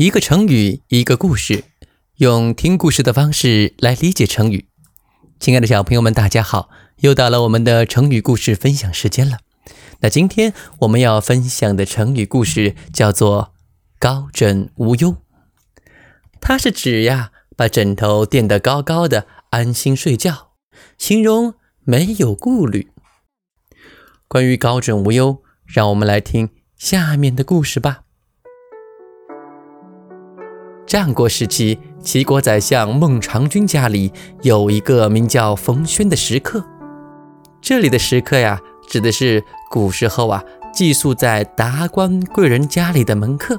一个成语，一个故事，用听故事的方式来理解成语。亲爱的小朋友们，大家好！又到了我们的成语故事分享时间了。那今天我们要分享的成语故事叫做“高枕无忧”。它是指呀，把枕头垫得高高的，安心睡觉，形容没有顾虑。关于“高枕无忧”，让我们来听下面的故事吧。战国时期，齐国宰相孟尝君家里有一个名叫冯轩的食客。这里的食客呀，指的是古时候啊寄宿在达官贵人家里的门客。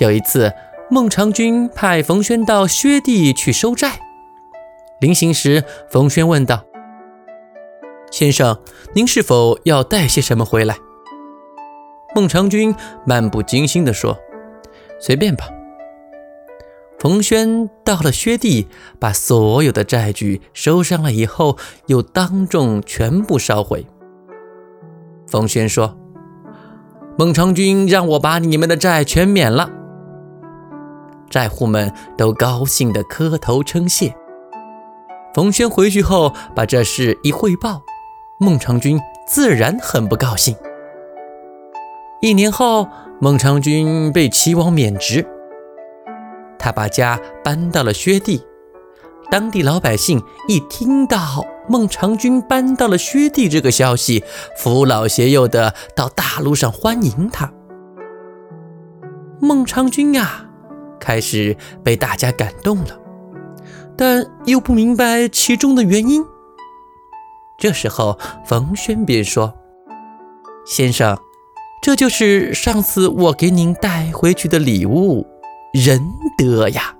有一次，孟尝君派冯轩到薛地去收债。临行时，冯轩问道：“先生，您是否要带些什么回来？”孟尝君漫不经心地说。随便吧。冯轩到了薛地，把所有的债据收上了以后，又当众全部烧毁。冯轩说：“孟尝君让我把你们的债全免了。”债户们都高兴地磕头称谢。冯轩回去后，把这事一汇报，孟尝君自然很不高兴。一年后。孟尝君被齐王免职，他把家搬到了薛地。当地老百姓一听到孟尝君搬到了薛地这个消息，扶老携幼的到大路上欢迎他。孟尝君呀，开始被大家感动了，但又不明白其中的原因。这时候，冯轩便说：“先生。”这就是上次我给您带回去的礼物，仁德呀。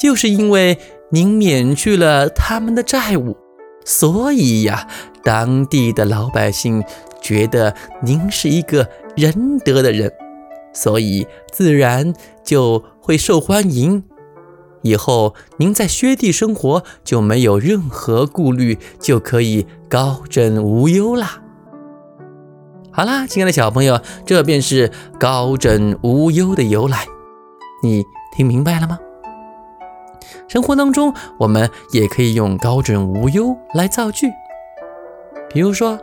就是因为您免去了他们的债务，所以呀，当地的老百姓觉得您是一个仁德的人，所以自然就会受欢迎。以后您在薛地生活就没有任何顾虑，就可以高枕无忧啦。好啦，亲爱的小朋友，这便是“高枕无忧”的由来，你听明白了吗？生活当中，我们也可以用“高枕无忧”来造句，比如说：“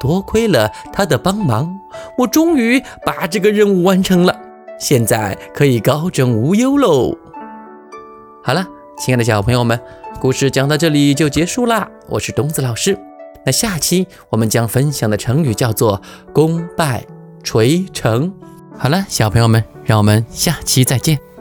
多亏了他的帮忙，我终于把这个任务完成了，现在可以高枕无忧喽。”好了，亲爱的小朋友们，故事讲到这里就结束啦。我是东子老师。那下期我们将分享的成语叫做“功败垂成”。好了，小朋友们，让我们下期再见。